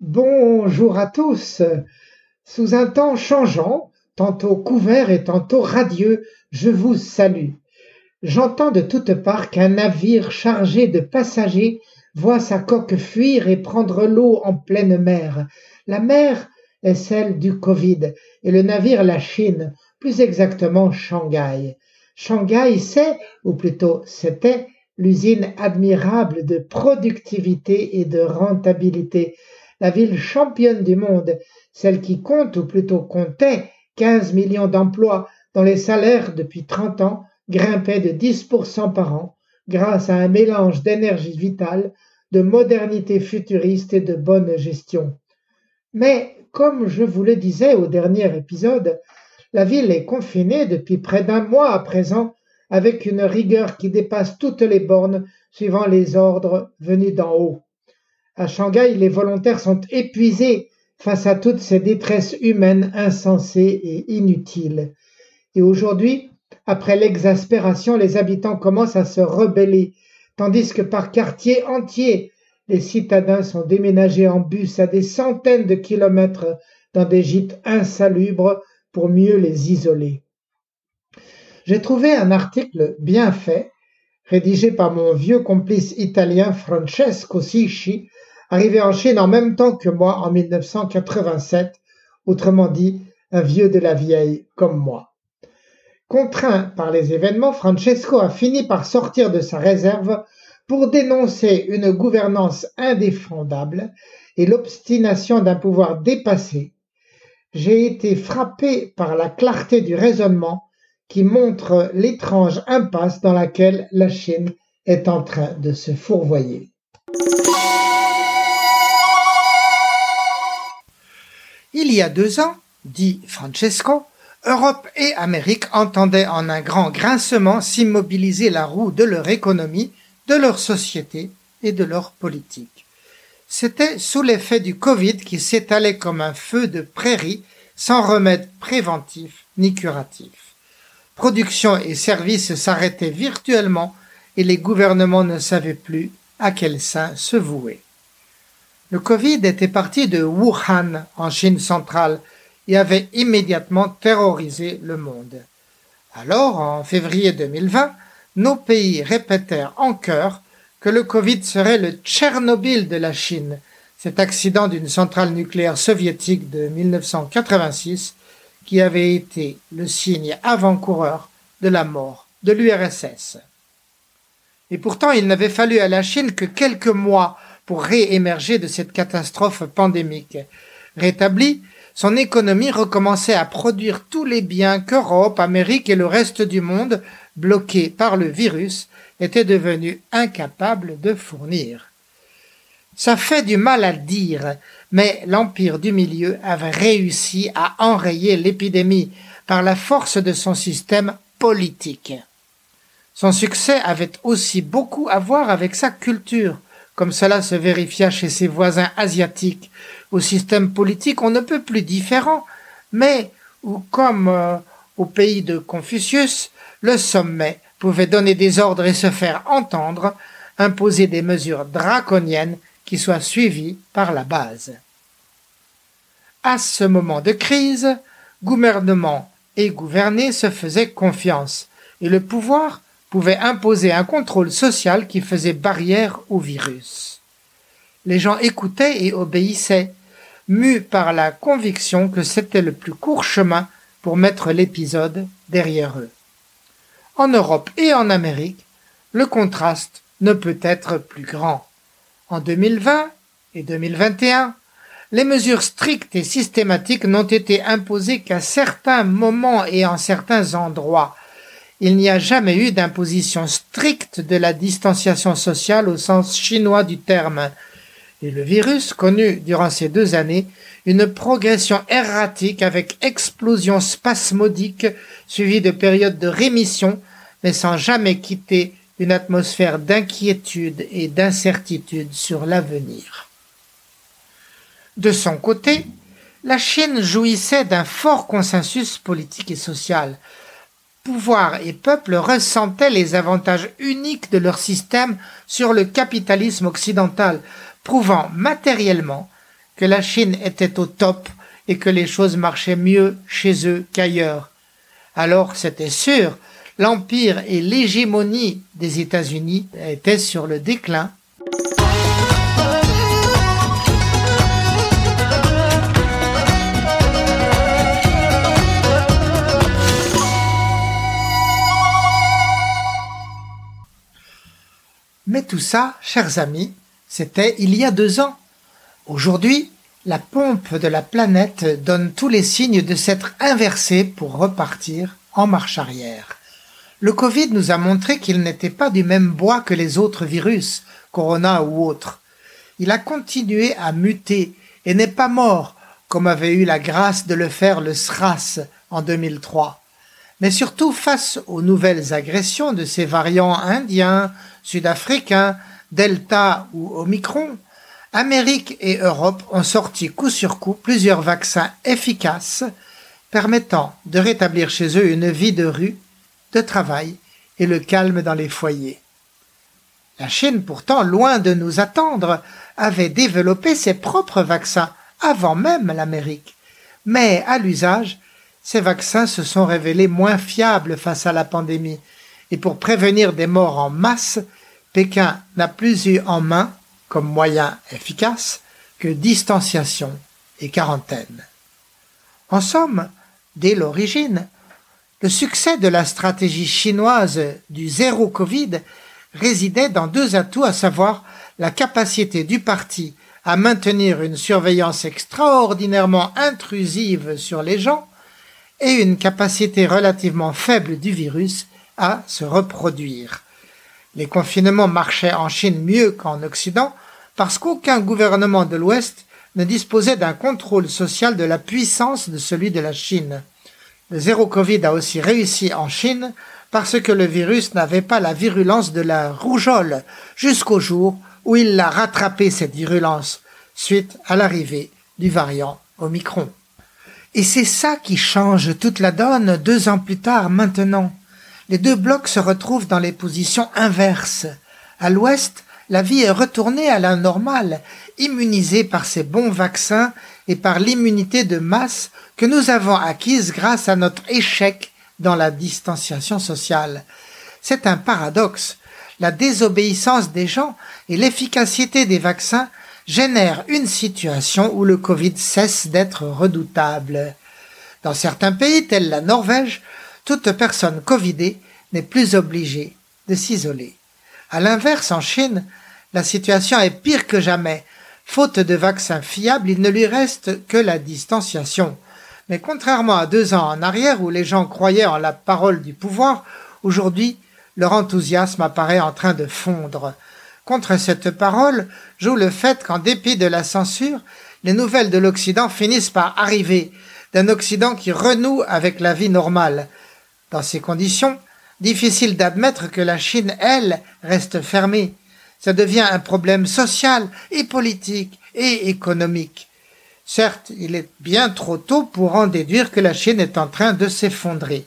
Bonjour à tous. Sous un temps changeant, tantôt couvert et tantôt radieux, je vous salue. J'entends de toutes parts qu'un navire chargé de passagers voit sa coque fuir et prendre l'eau en pleine mer. La mer est celle du Covid et le navire la Chine, plus exactement Shanghai. Shanghai c'est, ou plutôt c'était, l'usine admirable de productivité et de rentabilité la ville championne du monde, celle qui compte, ou plutôt comptait, 15 millions d'emplois dont les salaires depuis 30 ans grimpaient de 10% par an grâce à un mélange d'énergie vitale, de modernité futuriste et de bonne gestion. Mais, comme je vous le disais au dernier épisode, la ville est confinée depuis près d'un mois à présent avec une rigueur qui dépasse toutes les bornes suivant les ordres venus d'en haut. À Shanghai, les volontaires sont épuisés face à toutes ces détresses humaines insensées et inutiles. Et aujourd'hui, après l'exaspération, les habitants commencent à se rebeller, tandis que par quartiers entiers, les citadins sont déménagés en bus à des centaines de kilomètres dans des gîtes insalubres pour mieux les isoler. J'ai trouvé un article bien fait, rédigé par mon vieux complice italien Francesco Sisci, arrivé en Chine en même temps que moi en 1987, autrement dit, un vieux de la vieille comme moi. Contraint par les événements, Francesco a fini par sortir de sa réserve pour dénoncer une gouvernance indéfendable et l'obstination d'un pouvoir dépassé. J'ai été frappé par la clarté du raisonnement qui montre l'étrange impasse dans laquelle la Chine est en train de se fourvoyer. Il y a deux ans, dit Francesco, Europe et Amérique entendaient en un grand grincement s'immobiliser la roue de leur économie, de leur société et de leur politique. C'était sous l'effet du Covid qui s'étalait comme un feu de prairie sans remède préventif ni curatif. Production et services s'arrêtaient virtuellement et les gouvernements ne savaient plus à quel sein se vouer. Le Covid était parti de Wuhan, en Chine centrale, avait immédiatement terrorisé le monde. Alors, en février 2020, nos pays répétèrent en chœur que le Covid serait le Tchernobyl de la Chine, cet accident d'une centrale nucléaire soviétique de 1986 qui avait été le signe avant-coureur de la mort de l'URSS. Et pourtant, il n'avait fallu à la Chine que quelques mois pour réémerger de cette catastrophe pandémique. Rétablie, son économie recommençait à produire tous les biens qu'Europe, Amérique et le reste du monde, bloqués par le virus, étaient devenus incapables de fournir. Ça fait du mal à le dire, mais l'Empire du Milieu avait réussi à enrayer l'épidémie par la force de son système politique. Son succès avait aussi beaucoup à voir avec sa culture, comme cela se vérifia chez ses voisins asiatiques, au système politique on ne peut plus différent, mais où, comme euh, au pays de Confucius, le sommet pouvait donner des ordres et se faire entendre, imposer des mesures draconiennes qui soient suivies par la base. À ce moment de crise, gouvernement et gouvernés se faisaient confiance, et le pouvoir pouvait imposer un contrôle social qui faisait barrière au virus. Les gens écoutaient et obéissaient, mus par la conviction que c'était le plus court chemin pour mettre l'épisode derrière eux. En Europe et en Amérique, le contraste ne peut être plus grand. En 2020 et 2021, les mesures strictes et systématiques n'ont été imposées qu'à certains moments et en certains endroits, il n'y a jamais eu d'imposition stricte de la distanciation sociale au sens chinois du terme. Et le virus connut durant ces deux années une progression erratique avec explosion spasmodique suivie de périodes de rémission, mais sans jamais quitter une atmosphère d'inquiétude et d'incertitude sur l'avenir. De son côté, la Chine jouissait d'un fort consensus politique et social. Pouvoir et peuple ressentaient les avantages uniques de leur système sur le capitalisme occidental, prouvant matériellement que la Chine était au top et que les choses marchaient mieux chez eux qu'ailleurs. Alors c'était sûr, l'empire et l'hégémonie des États-Unis étaient sur le déclin. Mais tout ça, chers amis, c'était il y a deux ans. Aujourd'hui, la pompe de la planète donne tous les signes de s'être inversée pour repartir en marche arrière. Le Covid nous a montré qu'il n'était pas du même bois que les autres virus, Corona ou autres. Il a continué à muter et n'est pas mort, comme avait eu la grâce de le faire le SRAS en 2003. Mais surtout face aux nouvelles agressions de ces variants indiens, sud-africains, Delta ou Omicron, Amérique et Europe ont sorti coup sur coup plusieurs vaccins efficaces permettant de rétablir chez eux une vie de rue de travail et le calme dans les foyers. La Chine, pourtant, loin de nous attendre, avait développé ses propres vaccins avant même l'Amérique. Mais à l'usage, ces vaccins se sont révélés moins fiables face à la pandémie, et pour prévenir des morts en masse, Pékin n'a plus eu en main, comme moyen efficace, que distanciation et quarantaine. En somme, dès l'origine, le succès de la stratégie chinoise du zéro Covid résidait dans deux atouts, à savoir la capacité du parti à maintenir une surveillance extraordinairement intrusive sur les gens et une capacité relativement faible du virus à se reproduire. Les confinements marchaient en Chine mieux qu'en Occident parce qu'aucun gouvernement de l'Ouest ne disposait d'un contrôle social de la puissance de celui de la Chine. Le zéro Covid a aussi réussi en Chine parce que le virus n'avait pas la virulence de la rougeole jusqu'au jour où il l'a rattrapé cette virulence suite à l'arrivée du variant Omicron. Et c'est ça qui change toute la donne deux ans plus tard maintenant. Les deux blocs se retrouvent dans les positions inverses. À l'ouest, la vie est retournée à la normale, immunisée par ces bons vaccins et par l'immunité de masse que nous avons acquise grâce à notre échec dans la distanciation sociale. C'est un paradoxe. La désobéissance des gens et l'efficacité des vaccins génèrent une situation où le Covid cesse d'être redoutable. Dans certains pays tels la Norvège, toute personne covidée n'est plus obligée de s'isoler. À l'inverse, en Chine, la situation est pire que jamais. Faute de vaccins fiables, il ne lui reste que la distanciation. Mais contrairement à deux ans en arrière où les gens croyaient en la parole du pouvoir, aujourd'hui, leur enthousiasme apparaît en train de fondre. Contre cette parole joue le fait qu'en dépit de la censure, les nouvelles de l'Occident finissent par arriver, d'un Occident qui renoue avec la vie normale. Dans ces conditions, difficile d'admettre que la Chine, elle, reste fermée ça devient un problème social et politique et économique. Certes, il est bien trop tôt pour en déduire que la Chine est en train de s'effondrer.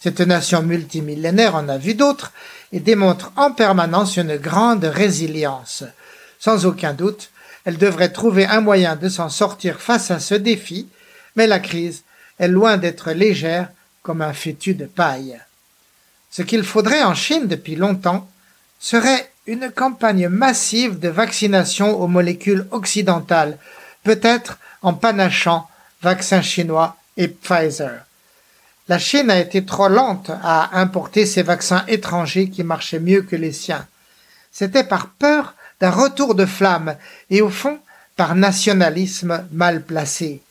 Cette nation multimillénaire en a vu d'autres et démontre en permanence une grande résilience. Sans aucun doute, elle devrait trouver un moyen de s'en sortir face à ce défi, mais la crise est loin d'être légère comme un fétu de paille. Ce qu'il faudrait en Chine depuis longtemps serait une campagne massive de vaccination aux molécules occidentales, peut-être en panachant vaccins chinois et Pfizer. La Chine a été trop lente à importer ces vaccins étrangers qui marchaient mieux que les siens. C'était par peur d'un retour de flamme et au fond par nationalisme mal placé.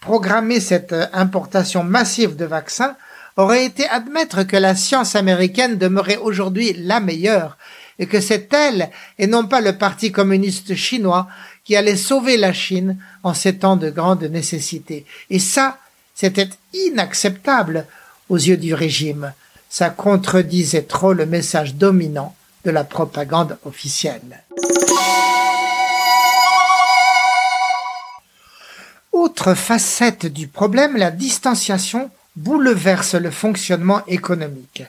Programmer cette importation massive de vaccins aurait été admettre que la science américaine demeurait aujourd'hui la meilleure et que c'est elle, et non pas le Parti communiste chinois, qui allait sauver la Chine en ces temps de grande nécessité. Et ça, c'était inacceptable aux yeux du régime. Ça contredisait trop le message dominant de de la propagande officielle. Autre facette du problème, la distanciation bouleverse le fonctionnement économique.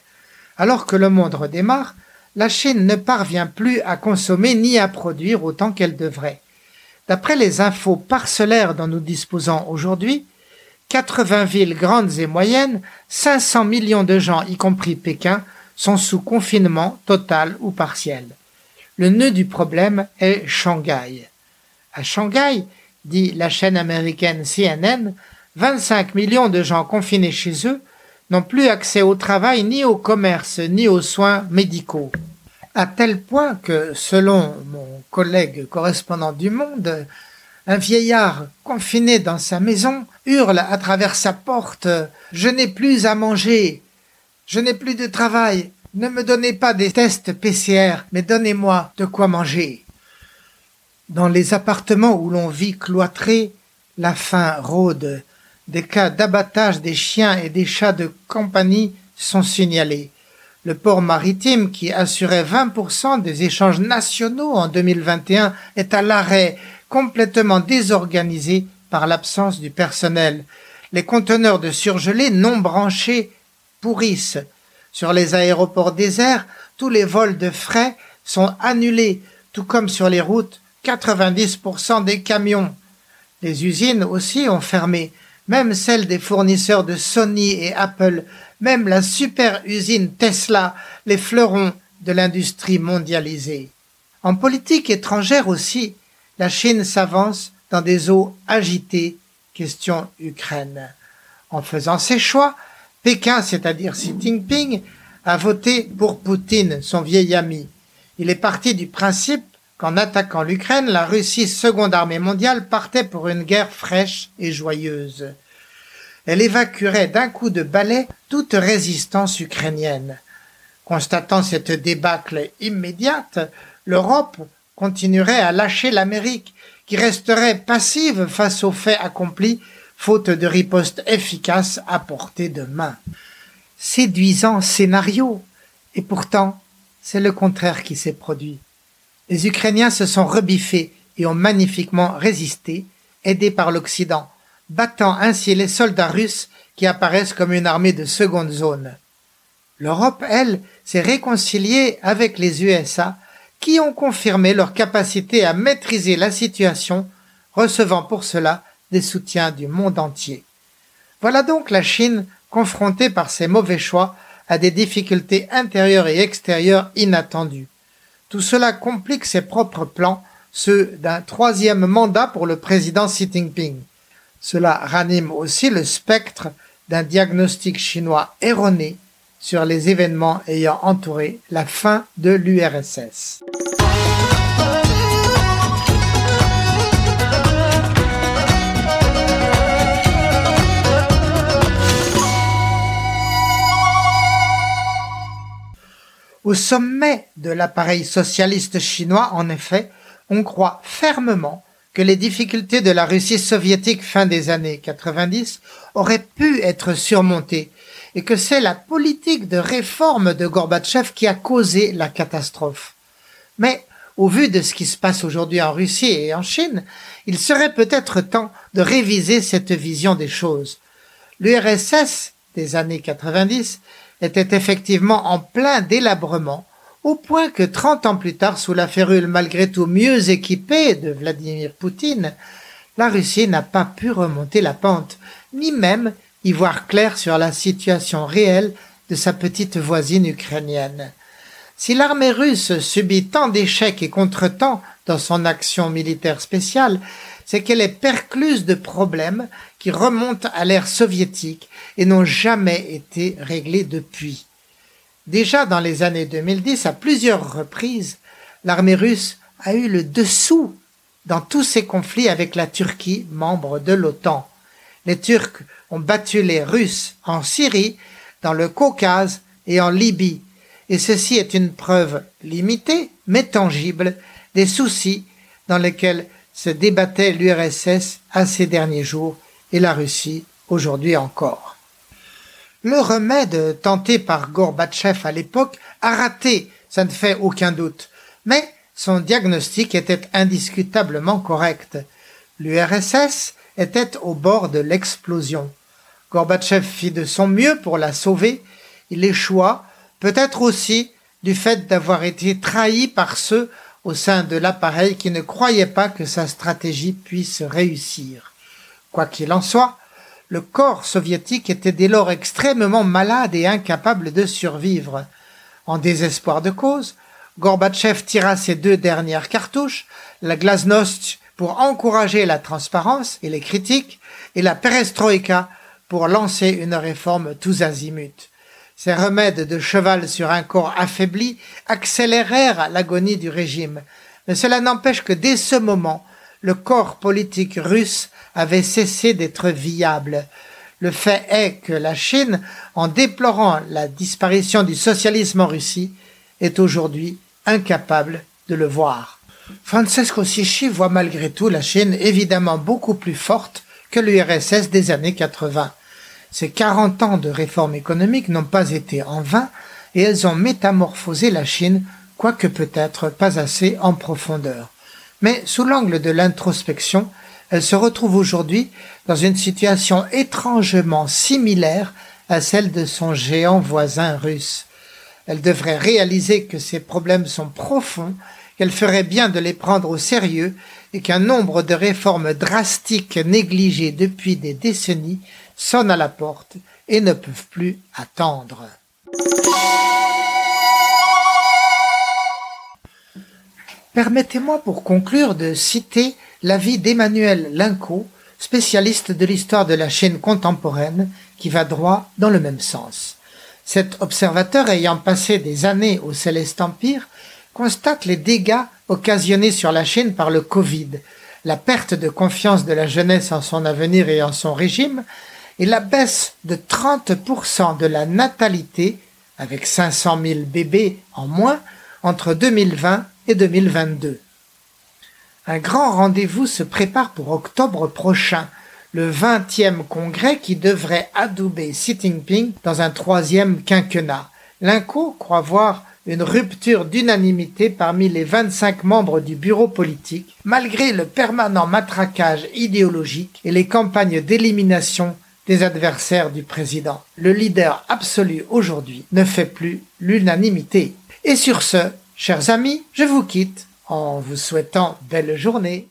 Alors que le monde redémarre, la Chine ne parvient plus à consommer ni à produire autant qu'elle devrait. D'après les infos parcellaires dont nous disposons aujourd'hui, 80 villes grandes et moyennes, 500 millions de gens, y compris Pékin, sont sous confinement total ou partiel. Le nœud du problème est Shanghai. À Shanghai, dit la chaîne américaine CNN, 25 millions de gens confinés chez eux n'ont plus accès au travail, ni au commerce, ni aux soins médicaux. À tel point que, selon mon collègue correspondant du Monde, un vieillard confiné dans sa maison hurle à travers sa porte Je n'ai plus à manger, je n'ai plus de travail, ne me donnez pas des tests PCR, mais donnez-moi de quoi manger. Dans les appartements où l'on vit cloîtré, la faim rôde. Des cas d'abattage des chiens et des chats de compagnie sont signalés. Le port maritime, qui assurait 20% des échanges nationaux en 2021, est à l'arrêt, complètement désorganisé par l'absence du personnel. Les conteneurs de surgelés non branchés pourrissent. Sur les aéroports déserts, tous les vols de frais sont annulés, tout comme sur les routes 90% des camions. Les usines aussi ont fermé, même celles des fournisseurs de Sony et Apple, même la super usine Tesla, les fleurons de l'industrie mondialisée. En politique étrangère aussi, la Chine s'avance dans des eaux agitées, question Ukraine. En faisant ses choix, Pékin, c'est-à-dire Xi Jinping, a voté pour Poutine, son vieil ami. Il est parti du principe qu'en attaquant l'Ukraine, la Russie, seconde armée mondiale, partait pour une guerre fraîche et joyeuse. Elle évacuerait d'un coup de balai toute résistance ukrainienne. Constatant cette débâcle immédiate, l'Europe continuerait à lâcher l'Amérique, qui resterait passive face aux faits accomplis, faute de riposte efficace à portée de main. Séduisant scénario. Et pourtant, c'est le contraire qui s'est produit. Les Ukrainiens se sont rebiffés et ont magnifiquement résisté, aidés par l'Occident, battant ainsi les soldats russes qui apparaissent comme une armée de seconde zone. L'Europe, elle, s'est réconciliée avec les USA qui ont confirmé leur capacité à maîtriser la situation, recevant pour cela des soutiens du monde entier. Voilà donc la Chine confrontée par ses mauvais choix à des difficultés intérieures et extérieures inattendues. Tout cela complique ses propres plans, ceux d'un troisième mandat pour le président Xi Jinping. Cela ranime aussi le spectre d'un diagnostic chinois erroné sur les événements ayant entouré la fin de l'URSS. Au sommet de l'appareil socialiste chinois, en effet, on croit fermement que les difficultés de la Russie soviétique fin des années 90 auraient pu être surmontées et que c'est la politique de réforme de Gorbatchev qui a causé la catastrophe. Mais au vu de ce qui se passe aujourd'hui en Russie et en Chine, il serait peut-être temps de réviser cette vision des choses. L'URSS des années 90 était effectivement en plein délabrement, au point que trente ans plus tard, sous la férule malgré tout mieux équipée de Vladimir Poutine, la Russie n'a pas pu remonter la pente, ni même y voir clair sur la situation réelle de sa petite voisine ukrainienne. Si l'armée russe subit tant d'échecs et contretemps dans son action militaire spéciale, c'est qu'elle est percluse de problèmes qui remontent à l'ère soviétique et n'ont jamais été réglés depuis. Déjà dans les années 2010, à plusieurs reprises, l'armée russe a eu le dessous dans tous ses conflits avec la Turquie, membre de l'OTAN. Les Turcs ont battu les Russes en Syrie, dans le Caucase et en Libye, et ceci est une preuve limitée mais tangible des soucis dans lesquels se débattait l'URSS à ces derniers jours et la Russie aujourd'hui encore. Le remède tenté par Gorbatchev à l'époque a raté ça ne fait aucun doute. Mais son diagnostic était indiscutablement correct. L'URSS était au bord de l'explosion. Gorbatchev fit de son mieux pour la sauver. Il échoua, peut-être aussi du fait d'avoir été trahi par ceux au sein de l'appareil qui ne croyaient pas que sa stratégie puisse réussir. Quoi qu'il en soit, le corps soviétique était dès lors extrêmement malade et incapable de survivre. En désespoir de cause, Gorbatchev tira ses deux dernières cartouches, la glasnost pour encourager la transparence et les critiques, et la perestroïka pour lancer une réforme tous azimuts. Ces remèdes de cheval sur un corps affaibli accélérèrent l'agonie du régime, mais cela n'empêche que dès ce moment, le corps politique russe avait cessé d'être viable. Le fait est que la Chine, en déplorant la disparition du socialisme en Russie, est aujourd'hui incapable de le voir. Francesco Sicci voit malgré tout la Chine évidemment beaucoup plus forte que l'URSS des années 80. Ces 40 ans de réformes économiques n'ont pas été en vain et elles ont métamorphosé la Chine, quoique peut-être pas assez en profondeur. Mais sous l'angle de l'introspection, elle se retrouve aujourd'hui dans une situation étrangement similaire à celle de son géant voisin russe. Elle devrait réaliser que ces problèmes sont profonds, qu'elle ferait bien de les prendre au sérieux et qu'un nombre de réformes drastiques négligées depuis des décennies sonnent à la porte et ne peuvent plus attendre. Permettez-moi pour conclure de citer l'avis d'Emmanuel Linco, spécialiste de l'histoire de la Chine contemporaine, qui va droit dans le même sens. Cet observateur ayant passé des années au Céleste Empire constate les dégâts occasionnés sur la Chine par le Covid, la perte de confiance de la jeunesse en son avenir et en son régime, et la baisse de 30% de la natalité, avec 500 000 bébés en moins, entre 2020 et 2022. Un grand rendez-vous se prépare pour octobre prochain, le 20e congrès qui devrait adouber Xi Jinping dans un troisième quinquennat. L'INCO croit voir une rupture d'unanimité parmi les 25 membres du bureau politique, malgré le permanent matraquage idéologique et les campagnes d'élimination des adversaires du président. Le leader absolu aujourd'hui ne fait plus l'unanimité. Et sur ce, chers amis, je vous quitte en vous souhaitant belle journée.